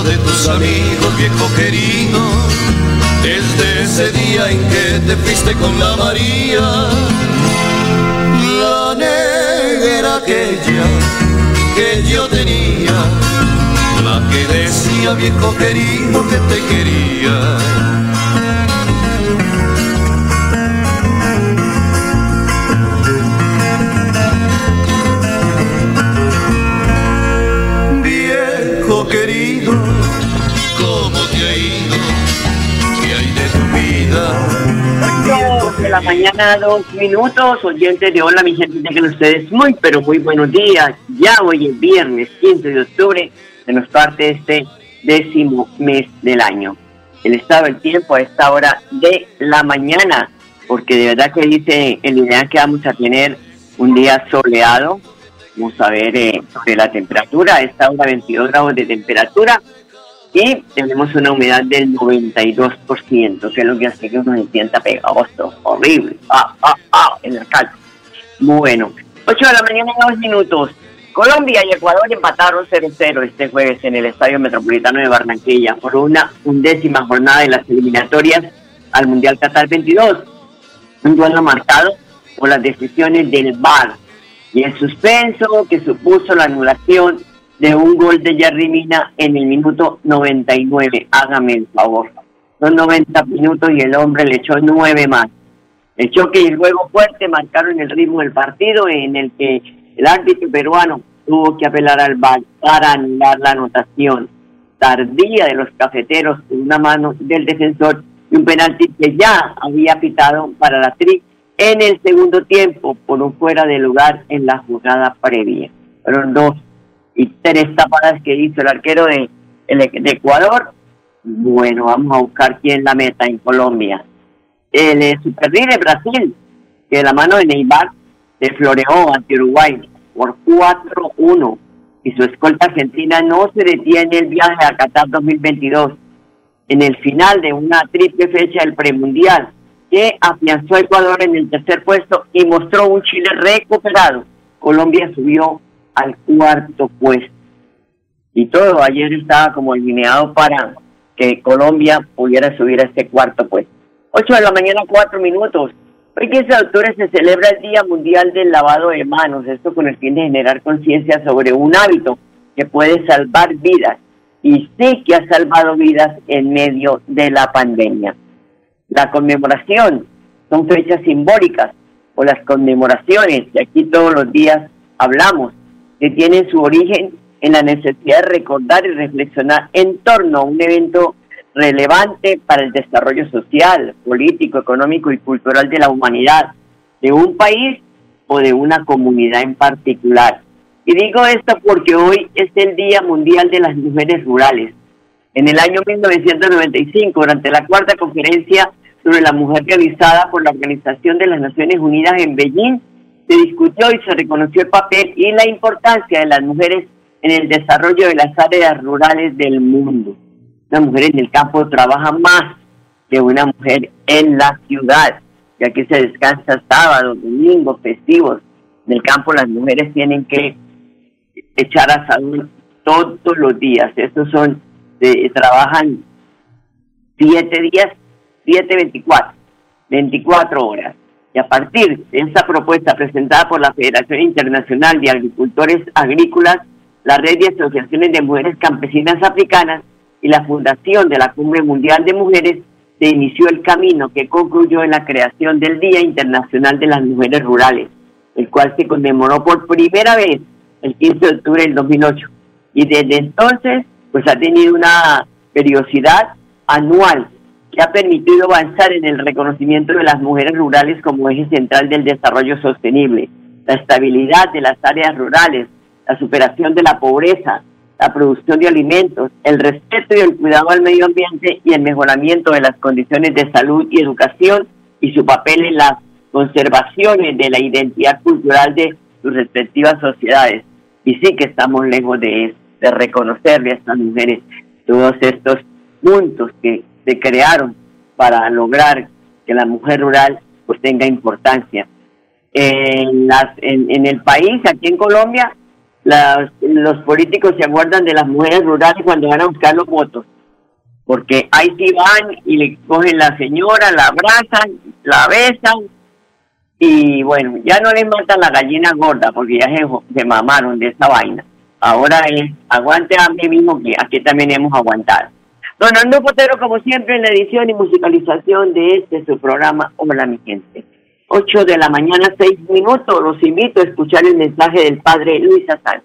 De tus amigos, viejo querido? Desde ese día en que te fuiste con la María, la negra aquella que yo tenía, la que decía, viejo querido, que te quería. ¿Qué hay de tu vida? De la mañana, dos minutos, oyentes de Hola, mi gente, tengan ustedes muy, pero muy buenos días. Ya hoy es viernes 15 de octubre, se nos parte este décimo mes del año. El estado del tiempo a esta hora de la mañana, porque de verdad que dice el ideal que vamos a tener un día soleado. Vamos a ver eh, sobre la temperatura, a esta hora 22 grados de temperatura y tenemos una humedad del 92%, que es lo que hace que uno se sienta pegajoso, horrible, ah, ah, ah, en la calle. Bueno, 8 de la mañana, dos minutos. Colombia y Ecuador empataron 0-0 este jueves en el Estadio Metropolitano de Barranquilla por una undécima jornada de las eliminatorias al Mundial Qatar 22. Un duelo marcado por las decisiones del VAR y el suspenso que supuso la anulación de un gol de Jerry Mina en el minuto 99. Hágame el favor. Son 90 minutos y el hombre le echó nueve más. El choque y el juego fuerte marcaron el ritmo del partido en el que el árbitro peruano tuvo que apelar al VAR para anular la anotación tardía de los cafeteros con una mano del defensor y un penalti que ya había pitado para la tri en el segundo tiempo por un fuera de lugar en la jugada previa. Fueron dos y tres tapadas que hizo el arquero de, de Ecuador. Bueno, vamos a buscar quién la meta en Colombia. El eh, Super League de Brasil, que de la mano de Neymar se floreó ante Uruguay por 4-1 y su escolta argentina no se detiene el viaje a Qatar 2022 en el final de una triple fecha del premundial que afianzó a Ecuador en el tercer puesto y mostró un Chile recuperado. Colombia subió al cuarto puesto. Y todo ayer estaba como alineado para que Colombia pudiera subir a este cuarto puesto. 8 de la mañana, 4 minutos. Hoy 15 de octubre se celebra el Día Mundial del Lavado de Manos, esto con el fin de generar conciencia sobre un hábito que puede salvar vidas y sí que ha salvado vidas en medio de la pandemia. La conmemoración son fechas simbólicas o las conmemoraciones, y aquí todos los días hablamos, que tienen su origen en la necesidad de recordar y reflexionar en torno a un evento relevante para el desarrollo social, político, económico y cultural de la humanidad, de un país o de una comunidad en particular. Y digo esto porque hoy es el Día Mundial de las Mujeres Rurales. En el año 1995, durante la cuarta conferencia sobre la mujer realizada por la Organización de las Naciones Unidas en Beijing, se discutió y se reconoció el papel y la importancia de las mujeres en el desarrollo de las áreas rurales del mundo. Una mujer en el campo trabaja más que una mujer en la ciudad, y aquí se descansa sábado, domingo, festivos. En el campo las mujeres tienen que echar a salud todos los días. Estos son, eh, trabajan siete días, siete, veinticuatro, veinticuatro horas. Y a partir de esta propuesta presentada por la Federación Internacional de Agricultores Agrícolas, la Red de Asociaciones de Mujeres Campesinas Africanas y la Fundación de la Cumbre Mundial de Mujeres, se inició el camino que concluyó en la creación del Día Internacional de las Mujeres Rurales, el cual se conmemoró por primera vez el 15 de octubre del 2008. Y desde entonces, pues ha tenido una periodicidad anual que ha permitido avanzar en el reconocimiento de las mujeres rurales como eje central del desarrollo sostenible, la estabilidad de las áreas rurales, la superación de la pobreza, la producción de alimentos, el respeto y el cuidado al medio ambiente y el mejoramiento de las condiciones de salud y educación y su papel en las conservaciones de la identidad cultural de sus respectivas sociedades. Y sí que estamos lejos de, de reconocerle a estas mujeres todos estos puntos que se crearon para lograr que la mujer rural pues tenga importancia. En, las, en el país, aquí en Colombia, los políticos se aguardan de las mujeres rurales cuando van a buscar los votos, porque ahí sí van y le cogen la señora, la abrazan, la besan y bueno, ya no les matan la gallina gorda porque ya se, mamaron de esa vaina. Ahora es aguante a mí mismo que aquí también hemos aguantado. Don Arnulfo Potero, como siempre, en la edición y musicalización de este su programa Hola mi gente. 8 de la mañana, 6 minutos. Los invito a escuchar el mensaje del Padre Luis Azar.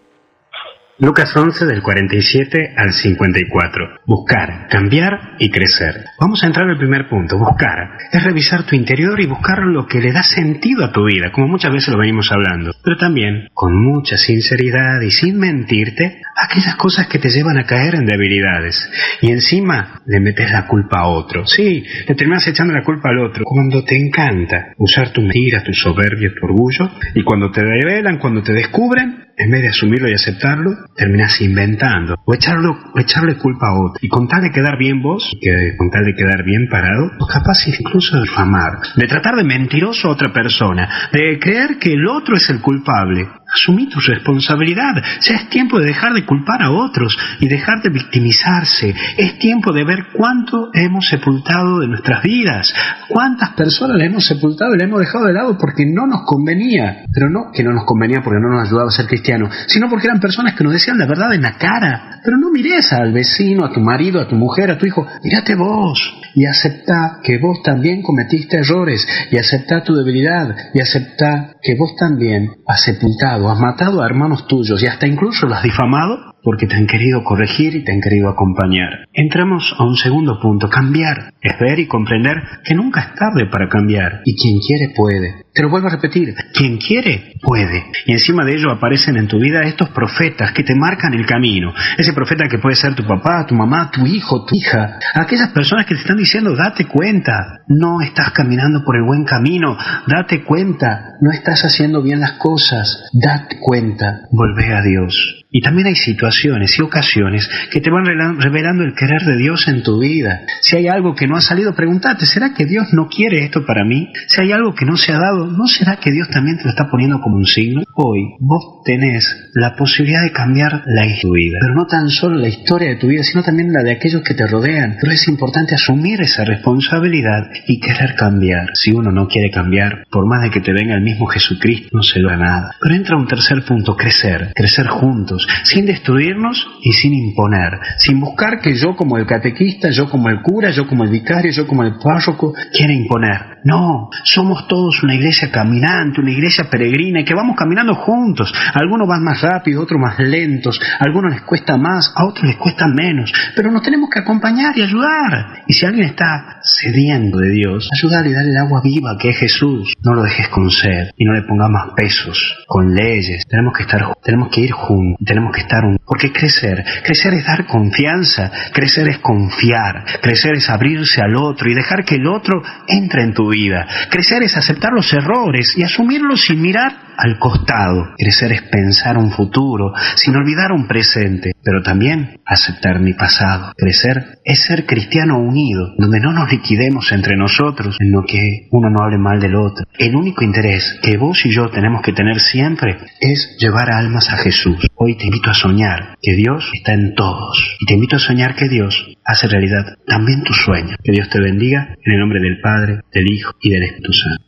Lucas 11 del 47 al 54. Buscar, cambiar y crecer. Vamos a entrar al primer punto. Buscar es revisar tu interior y buscar lo que le da sentido a tu vida, como muchas veces lo venimos hablando. Pero también, con mucha sinceridad y sin mentirte, aquellas cosas que te llevan a caer en debilidades. Y encima le metes la culpa a otro. Sí, le terminas echando la culpa al otro. Cuando te encanta usar tu mentira, tu soberbia, tu orgullo, y cuando te revelan, cuando te descubren, en vez de asumirlo y aceptarlo, terminas inventando o, echarlo, o echarle culpa a otro. Y con tal de quedar bien vos, que con tal de quedar bien parado, capaz incluso de difamar, de tratar de mentiroso a otra persona, de creer que el otro es el culpable. Asumí tu responsabilidad. Ya es tiempo de dejar de culpar a otros y dejar de victimizarse. Es tiempo de ver cuánto hemos sepultado de nuestras vidas, cuántas personas le hemos sepultado y le hemos dejado de lado porque no nos convenía. Pero no que no nos convenía porque no nos ayudaba a ser cristianos, sino porque eran personas que nos decían la verdad en la cara. Pero no mires al vecino, a tu marido, a tu mujer, a tu hijo. Mírate vos y acepta que vos también cometiste errores y acepta tu debilidad y acepta que vos también has sepultado, has matado a hermanos tuyos y hasta incluso los has difamado porque te han querido corregir y te han querido acompañar. Entramos a un segundo punto, cambiar. Es ver y comprender que nunca es tarde para cambiar y quien quiere puede. Te lo vuelvo a repetir, quien quiere puede. Y encima de ello aparecen en tu vida estos profetas que te marcan el camino. Ese profeta que puede ser tu papá, tu mamá, tu hijo, tu hija. Aquellas personas que te están diciendo, date cuenta, no estás caminando por el buen camino, date cuenta, no estás haciendo bien las cosas, date cuenta, volvé a Dios. Y también hay situaciones y ocasiones que te van revelando el querer de Dios en tu vida. Si hay algo que no ha salido, pregúntate, ¿será que Dios no quiere esto para mí? Si hay algo que no se ha dado, ¿no será que Dios también te lo está poniendo como un signo? Hoy vos tenés la posibilidad de cambiar la historia vida, pero no tan solo la historia de tu vida, sino también la de aquellos que te rodean. Pero es importante asumir esa responsabilidad y querer cambiar. Si uno no quiere cambiar, por más de que te venga el mismo Jesucristo, no se lo da nada. Pero entra un tercer punto, crecer, crecer juntos, sin destruirnos y sin imponer, sin buscar que yo como el catequista, yo como el cura, yo como el vicario, yo como el párroco, quiera imponer. No, somos todos una iglesia caminante, una iglesia peregrina y que vamos caminando juntos. Algunos van más rápido, otros más lentos, a algunos les cuesta más, a otros les cuesta menos, pero nos tenemos que acompañar y ayudar. Y si alguien está cediendo de Dios, ayudarle darle el agua viva que es Jesús. No lo dejes con sed y no le pongas más pesos, con leyes. Tenemos que estar, tenemos que ir juntos, tenemos que estar un... Porque crecer, crecer es dar confianza, crecer es confiar, crecer es abrirse al otro y dejar que el otro entre en tu vida. Crecer es aceptar los errores y asumirlos sin mirar al costado. Crecer es pensar un futuro, sin olvidar un presente, pero también aceptar mi pasado. Crecer es ser cristiano unido, donde no nos liquidemos entre nosotros, en lo que uno no hable mal del otro. El único interés que vos y yo tenemos que tener siempre es llevar almas a Jesús. Hoy te invito a soñar que Dios está en todos. Y te invito a soñar que Dios hace realidad también tu sueño. Que Dios te bendiga en el nombre del Padre, del Hijo y del Espíritu Santo.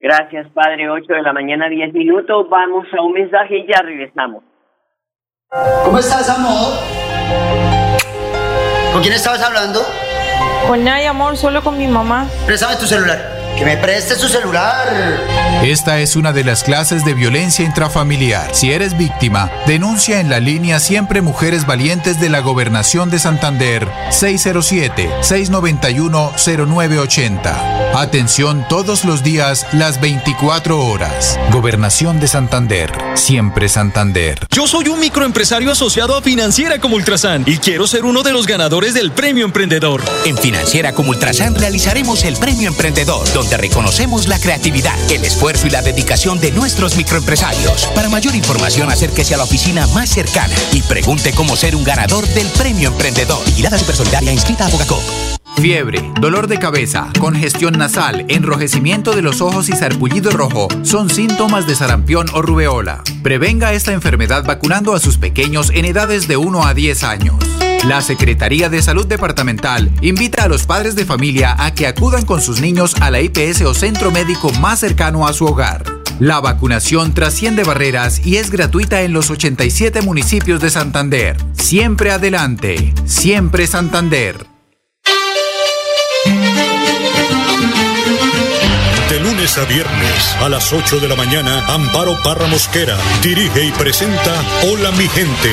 Gracias, Padre. 8 de la mañana, 10 minutos. Vamos a un mensaje y ya regresamos. ¿Cómo estás, amor? ¿Con quién estabas hablando? Con nadie, amor, solo con mi mamá. Préstame tu celular. Que me preste su celular. Esta es una de las clases de violencia intrafamiliar. Si eres víctima, denuncia en la línea Siempre Mujeres Valientes de la Gobernación de Santander 607-691-0980. Atención todos los días, las 24 horas. Gobernación de Santander. Siempre Santander. Yo soy un microempresario asociado a Financiera como Ultrasan y quiero ser uno de los ganadores del Premio Emprendedor. En Financiera como Ultrasan realizaremos el Premio Emprendedor, donde reconocemos la creatividad, el esfuerzo y la dedicación de nuestros microempresarios. Para mayor información, acérquese a la oficina más cercana y pregunte cómo ser un ganador del Premio Emprendedor. Vigilada Supersolidaria inscrita a Bogacop. Fiebre, dolor de cabeza, congestión nasal, enrojecimiento de los ojos y sarpullido rojo son síntomas de sarampión o rubeola. Prevenga esta enfermedad vacunando a sus pequeños en edades de 1 a 10 años. La Secretaría de Salud Departamental invita a los padres de familia a que acudan con sus niños a la IPS o centro médico más cercano a su hogar. La vacunación trasciende barreras y es gratuita en los 87 municipios de Santander. Siempre adelante, siempre Santander. De lunes a viernes a las 8 de la mañana, Amparo Parra Mosquera dirige y presenta Hola mi gente.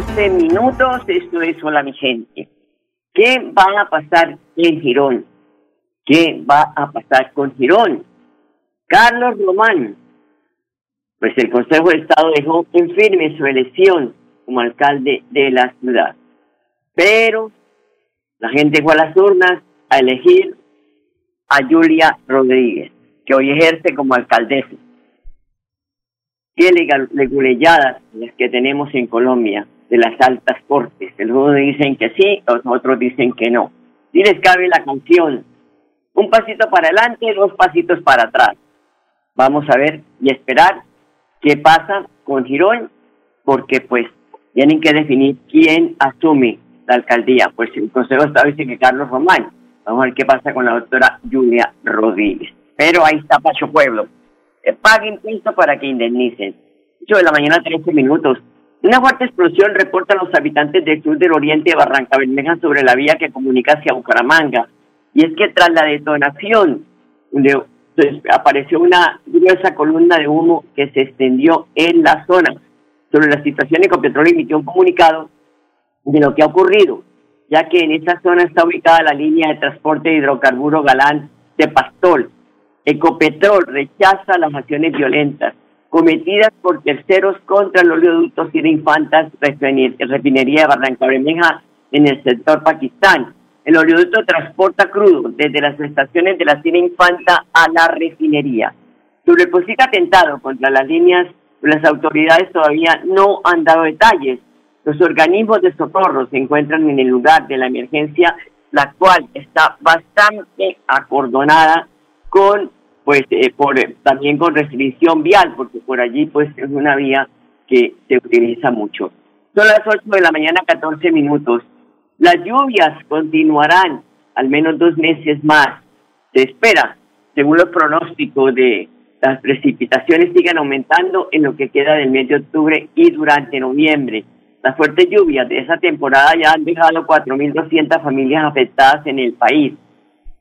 11 minutos. Esto es Hola, mi gente. ¿Qué va a pasar en Girón? ¿Qué va a pasar con Girón? Carlos Román. Pues el Consejo de Estado dejó en firme su elección como alcalde de la ciudad. Pero la gente fue a las urnas a elegir a Julia Rodríguez, que hoy ejerce como alcaldesa. Qué leguleyadas las que tenemos en Colombia de las altas cortes. Algunos dicen que sí, otros dicen que no. Y les cabe la canción. Un pasito para adelante, dos pasitos para atrás. Vamos a ver y esperar qué pasa con Girón, porque pues tienen que definir quién asume la alcaldía. Pues el Consejo de Estado dice que Carlos Román. Vamos a ver qué pasa con la doctora Julia Rodríguez. Pero ahí está Pacho Pueblo. Que pague impuestos para que indemnicen. 8 de la mañana, 13 minutos. Una fuerte explosión reportan los habitantes del sur del oriente de Barranca Bermeja sobre la vía que comunica hacia Bucaramanga. Y es que tras la detonación, de- pues, apareció una gruesa columna de humo que se extendió en la zona. Sobre la situación, Ecopetrol emitió un comunicado de lo que ha ocurrido, ya que en esa zona está ubicada la línea de transporte de hidrocarburo Galán de Pastol. Ecopetrol rechaza las acciones violentas cometidas por terceros contra el oleoducto Sira Infantas, refinería de Barranca Bermeja en el sector Pakistán. El oleoducto transporta crudo desde las estaciones de la Sira Infanta a la refinería. Sobre el posible atentado contra las líneas, las autoridades todavía no han dado detalles. Los organismos de socorro se encuentran en el lugar de la emergencia, la cual está bastante acordonada con, pues, eh, por, eh, también con restricción vial, porque por allí, pues, es una vía que se utiliza mucho. Son las 8 de la mañana, 14 minutos. Las lluvias continuarán al menos dos meses más. Se espera, según los pronósticos de las precipitaciones sigan aumentando en lo que queda del mes de octubre y durante noviembre. Las fuertes lluvias de esa temporada ya han dejado 4.200 familias afectadas en el país.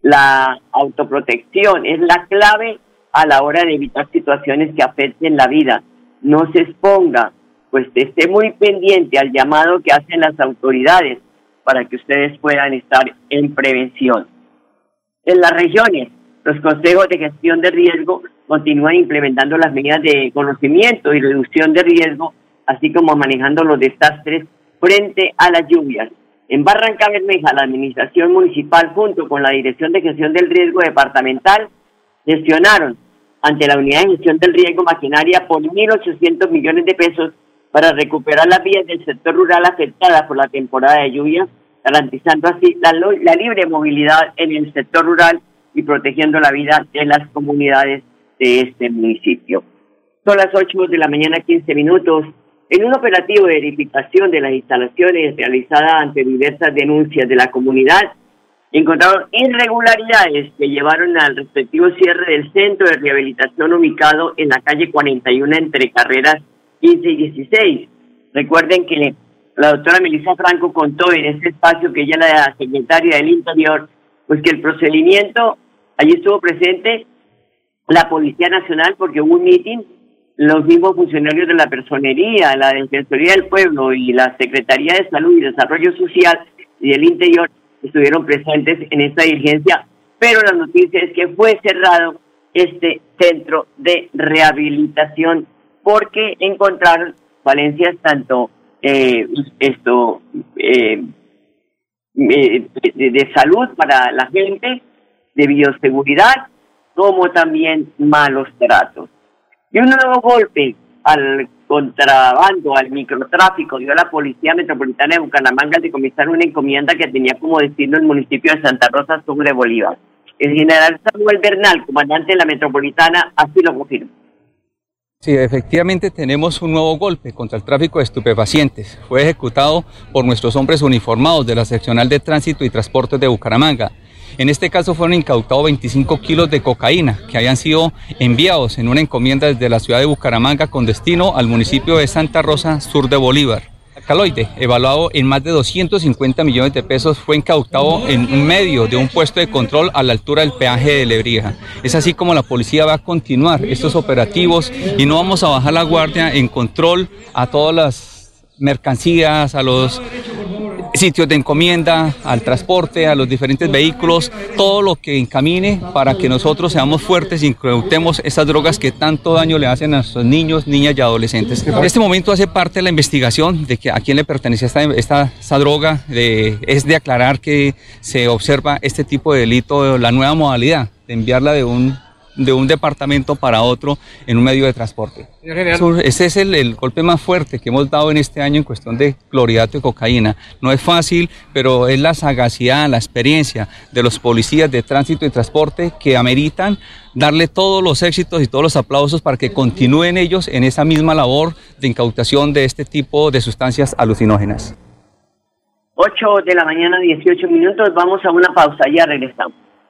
La autoprotección es la clave a la hora de evitar situaciones que afecten la vida. No se exponga, pues esté muy pendiente al llamado que hacen las autoridades para que ustedes puedan estar en prevención. En las regiones, Los consejos de gestión de riesgo continúan implementando las medidas de conocimiento y reducción de riesgo, así como manejando los desastres frente a las lluvias. En Barranca Bermeja, la Administración Municipal, junto con la Dirección de Gestión del Riesgo Departamental, gestionaron ante la Unidad de Gestión del Riesgo maquinaria por 1.800 millones de pesos para recuperar las vías del sector rural afectadas por la temporada de lluvia, garantizando así la, la libre movilidad en el sector rural y protegiendo la vida de las comunidades de este municipio. Son las 8 de la mañana, 15 minutos. En un operativo de verificación de las instalaciones realizada ante diversas denuncias de la comunidad, encontraron irregularidades que llevaron al respectivo cierre del centro de rehabilitación ubicado en la calle 41 entre carreras 15 y 16. Recuerden que la doctora Melissa Franco contó en ese espacio que ella era la secretaria del Interior, pues que el procedimiento, allí estuvo presente la Policía Nacional porque hubo un meeting, los mismos funcionarios de la Personería, la Defensoría del Pueblo y la Secretaría de Salud y Desarrollo Social y del Interior estuvieron presentes en esta diligencia, pero la noticia es que fue cerrado este centro de rehabilitación porque encontraron falencias tanto eh, esto eh, eh, de, salud para la gente, de bioseguridad, como también malos tratos. Y un nuevo golpe al contrabando, al microtráfico, dio a la Policía Metropolitana de Bucaramanga de decomisar una encomienda que tenía como destino el municipio de Santa Rosa sobre Bolívar. El general Samuel Bernal, comandante de la Metropolitana, así lo confirma. Sí, efectivamente tenemos un nuevo golpe contra el tráfico de estupefacientes. Fue ejecutado por nuestros hombres uniformados de la Seccional de Tránsito y Transportes de Bucaramanga. En este caso fueron incautados 25 kilos de cocaína que habían sido enviados en una encomienda desde la ciudad de Bucaramanga con destino al municipio de Santa Rosa, sur de Bolívar. Caloide, evaluado en más de 250 millones de pesos, fue incautado en medio de un puesto de control a la altura del peaje de Lebrija. Es así como la policía va a continuar estos operativos y no vamos a bajar la guardia en control a todas las mercancías, a los sitios de encomienda, al transporte, a los diferentes vehículos, todo lo que encamine para que nosotros seamos fuertes y incautemos esas drogas que tanto daño le hacen a nuestros niños, niñas y adolescentes. En este momento hace parte de la investigación de que a quién le pertenece esta, esta, droga, es de aclarar que se observa este tipo de delito, la nueva modalidad de enviarla de un de un departamento para otro en un medio de transporte. Ese es el, golpe más fuerte que hemos dado en este año en cuestión de clorhidrato de cocaína. No es fácil, pero es la sagacidad, la experiencia de los policías de tránsito y transporte que ameritan darle todos los éxitos y todos los aplausos para que continúen ellos en esa misma labor de incautación de este tipo de sustancias alucinógenas. 8 de la mañana, 18 minutos, vamos a una pausa, ya regresamos.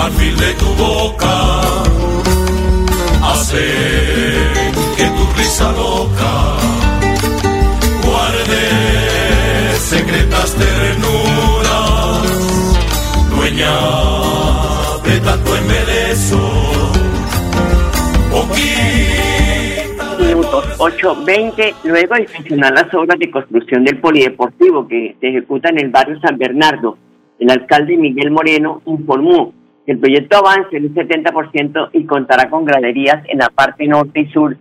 marfil de tu boca hace que tu risa loca guarde secretas ternuras, dueña de tanto embeleso, minutos, 8.20, luego de gestionar las obras de construcción del polideportivo que se ejecuta en el barrio San Bernardo, el alcalde Miguel Moreno informó el proyecto avance en un 70% y contará con graderías en la parte norte y sur,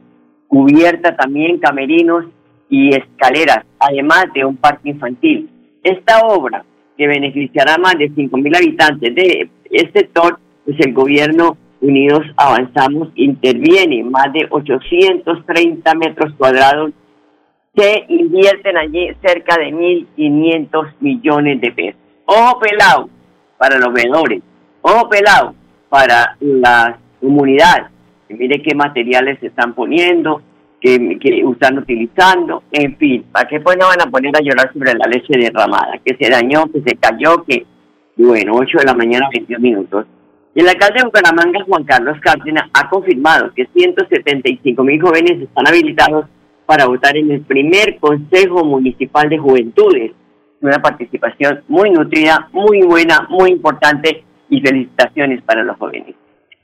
cubierta también camerinos y escaleras, además de un parque infantil. Esta obra, que beneficiará a más de 5.000 habitantes de este sector, pues el gobierno Unidos Avanzamos interviene más de 830 metros cuadrados que invierten allí cerca de 1.500 millones de pesos. Ojo pelado para los vendedores, ojo pelado para la comunidad. Mire qué materiales se están poniendo, que, que están utilizando, en fin, ¿para qué pues no van a poner a llorar sobre la leche derramada? Que se dañó, que se cayó, que, bueno, 8 de la mañana, 21 minutos. Y el alcalde de Bucaramanga, Juan Carlos Cárdenas, ha confirmado que 175 mil jóvenes están habilitados para votar en el primer Consejo Municipal de Juventudes. Una participación muy nutrida, muy buena, muy importante y felicitaciones para los jóvenes.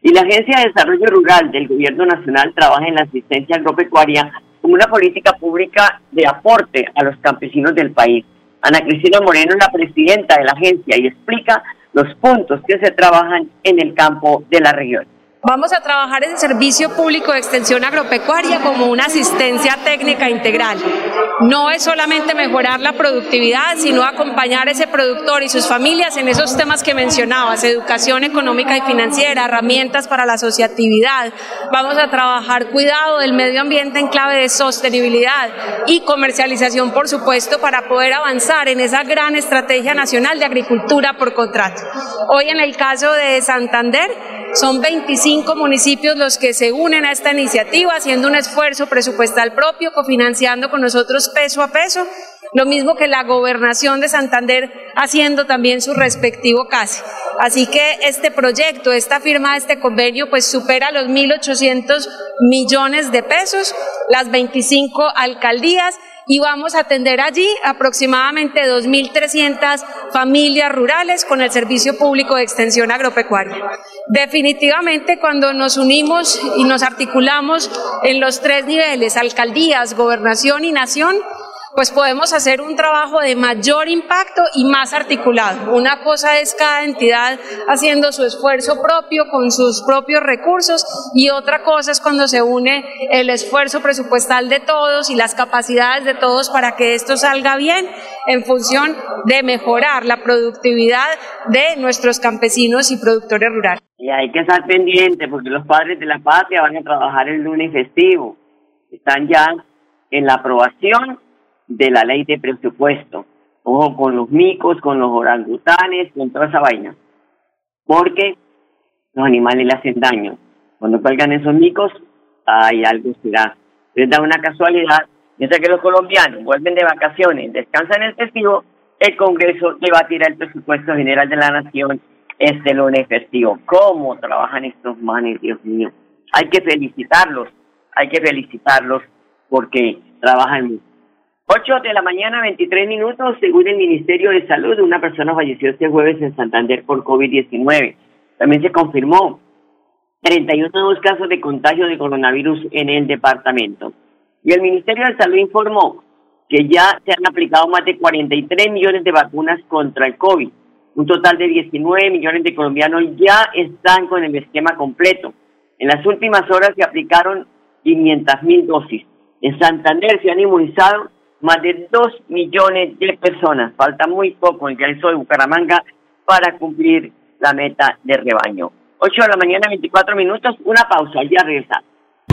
Y la Agencia de Desarrollo Rural del Gobierno Nacional trabaja en la asistencia agropecuaria como una política pública de aporte a los campesinos del país. Ana Cristina Moreno es la presidenta de la agencia y explica los puntos que se trabajan en el campo de la región. Vamos a trabajar ese servicio público de extensión agropecuaria como una asistencia técnica integral. No es solamente mejorar la productividad, sino acompañar a ese productor y sus familias en esos temas que mencionabas, educación económica y financiera, herramientas para la asociatividad. Vamos a trabajar cuidado del medio ambiente en clave de sostenibilidad y comercialización, por supuesto, para poder avanzar en esa gran estrategia nacional de agricultura por contrato. Hoy en el caso de Santander, son 25 municipios los que se unen a esta iniciativa, haciendo un esfuerzo presupuestal propio, cofinanciando con nosotros peso a peso, lo mismo que la gobernación de Santander haciendo también su respectivo CASE. Así que este proyecto, esta firma este convenio, pues supera los 1.800 millones de pesos, las 25 alcaldías y vamos a atender allí aproximadamente 2.300 familias rurales con el servicio público de extensión agropecuaria. Definitivamente cuando nos unimos y nos articulamos en los tres niveles, alcaldías, gobernación y nación, pues podemos hacer un trabajo de mayor impacto y más articulado. Una cosa es cada entidad haciendo su esfuerzo propio con sus propios recursos y otra cosa es cuando se une el esfuerzo presupuestal de todos y las capacidades de todos para que esto salga bien en función de mejorar la productividad de nuestros campesinos y productores rurales. Y hay que estar pendiente porque los padres de la patria van a trabajar el lunes festivo. Están ya en la aprobación de la ley de presupuesto. Ojo con los micos, con los orangutanes, con toda esa vaina. Porque los animales le hacen daño. Cuando cuelgan esos micos, hay algo será. Les da una casualidad. Mientras que los colombianos vuelven de vacaciones, descansan el festivo, el Congreso debatirá el presupuesto general de la Nación este lunes festivo. ¿Cómo trabajan estos manes, Dios mío? Hay que felicitarlos, hay que felicitarlos porque trabajan. 8 de la mañana, 23 minutos, según el Ministerio de Salud, una persona falleció este jueves en Santander por COVID-19. También se confirmó 31 nuevos casos de contagio de coronavirus en el departamento. Y el Ministerio de Salud informó que ya se han aplicado más de 43 millones de vacunas contra el COVID. Un total de 19 millones de colombianos ya están con el esquema completo. En las últimas horas se aplicaron 500 mil dosis. En Santander se han inmunizado más de 2 millones de personas. Falta muy poco en el de Bucaramanga para cumplir la meta de rebaño. 8 de la mañana, 24 minutos, una pausa, ya regresamos.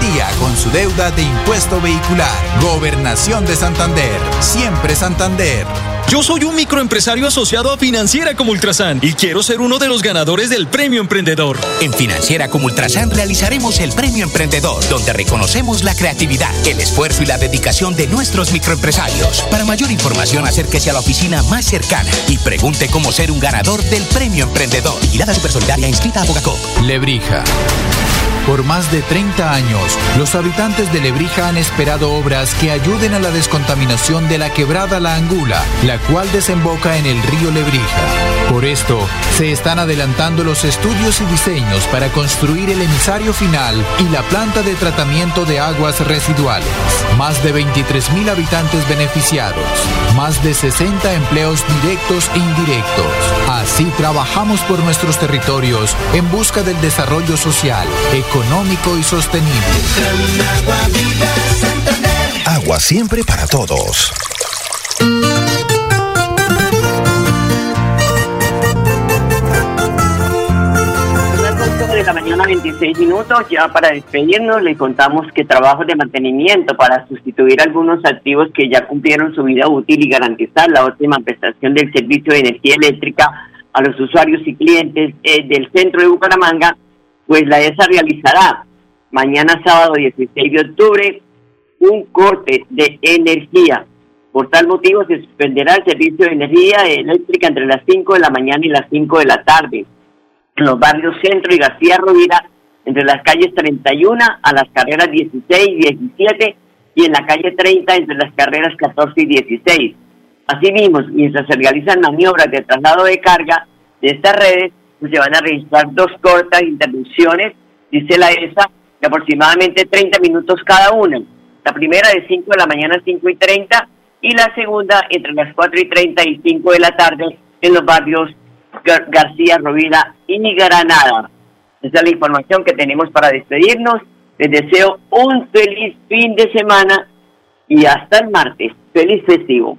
día con su deuda de impuesto vehicular. Gobernación de Santander. Siempre Santander. Yo soy un microempresario asociado a Financiera como Ultrasan y quiero ser uno de los ganadores del Premio Emprendedor. En Financiera como Ultrasan realizaremos el Premio Emprendedor, donde reconocemos la creatividad, el esfuerzo y la dedicación de nuestros microempresarios. Para mayor información, acérquese a la oficina más cercana y pregunte cómo ser un ganador del Premio Emprendedor. Vigilada Supersolidaria inscrita a Bogacop. Lebrija. Por más de 30 años, los habitantes de Lebrija han esperado obras que ayuden a la descontaminación de la quebrada La Angula, la cual desemboca en el río Lebrija. Por esto, se están adelantando los estudios y diseños para construir el emisario final y la planta de tratamiento de aguas residuales. Más de 23.000 habitantes beneficiados, más de 60 empleos directos e indirectos. Así trabajamos por nuestros territorios en busca del desarrollo social, económico y sostenible. Agua siempre para todos. de la mañana 26 minutos, ya para despedirnos le contamos que trabajos de mantenimiento para sustituir algunos activos que ya cumplieron su vida útil y garantizar la óptima prestación del servicio de energía eléctrica a los usuarios y clientes eh, del centro de Bucaramanga, pues la ESA realizará mañana sábado 16 de octubre un corte de energía. Por tal motivo se suspenderá el servicio de energía eléctrica entre las 5 de la mañana y las 5 de la tarde en los barrios Centro y García Rovira, entre las calles 31 a las carreras 16 y 17 y en la calle 30 entre las carreras 14 y 16. Asimismo, mientras se realizan maniobras de traslado de carga de estas redes, se van a registrar dos cortas interrupciones, dice la ESA, de aproximadamente 30 minutos cada una. La primera de 5 de la mañana a 5 y 30 y la segunda entre las 4 y 30 y 5 de la tarde en los barrios Gar García Rovira y Granada. Esa es la información que tenemos para despedirnos. Les deseo un feliz fin de semana y hasta el martes. Feliz festivo.